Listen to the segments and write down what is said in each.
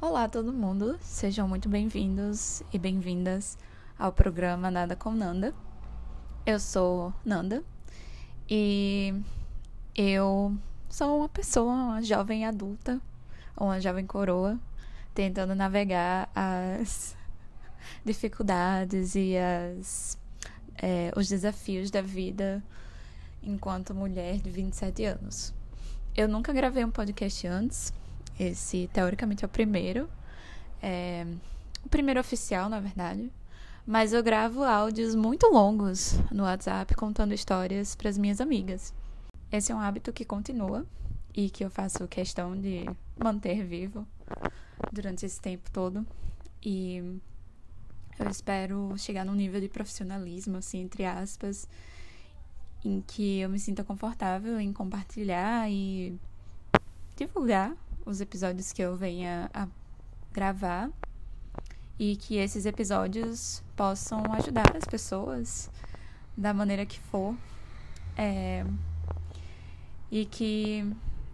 Olá, todo mundo. Sejam muito bem-vindos e bem-vindas ao programa Nada com Nanda. Eu sou Nanda e eu sou uma pessoa, uma jovem adulta, uma jovem coroa, tentando navegar as dificuldades e as, é, os desafios da vida enquanto mulher de 27 anos. Eu nunca gravei um podcast antes esse, teoricamente, é o primeiro. É, o primeiro oficial, na verdade. Mas eu gravo áudios muito longos no WhatsApp contando histórias para as minhas amigas. Esse é um hábito que continua e que eu faço questão de manter vivo durante esse tempo todo. E eu espero chegar num nível de profissionalismo, assim, entre aspas, em que eu me sinta confortável em compartilhar e divulgar os episódios que eu venha a gravar e que esses episódios possam ajudar as pessoas da maneira que for é, e que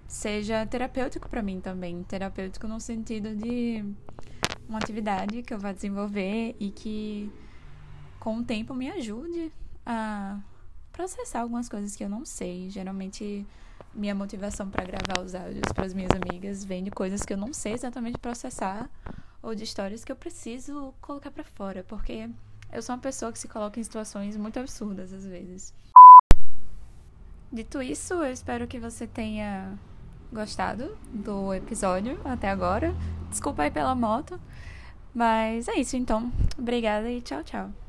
seja terapêutico para mim também terapêutico no sentido de uma atividade que eu vá desenvolver e que com o tempo me ajude a processar algumas coisas que eu não sei. Geralmente minha motivação para gravar os áudios para as minhas amigas vem de coisas que eu não sei exatamente processar ou de histórias que eu preciso colocar para fora, porque eu sou uma pessoa que se coloca em situações muito absurdas às vezes. Dito isso, eu espero que você tenha gostado do episódio até agora. Desculpa aí pela moto, mas é isso então. Obrigada e tchau, tchau.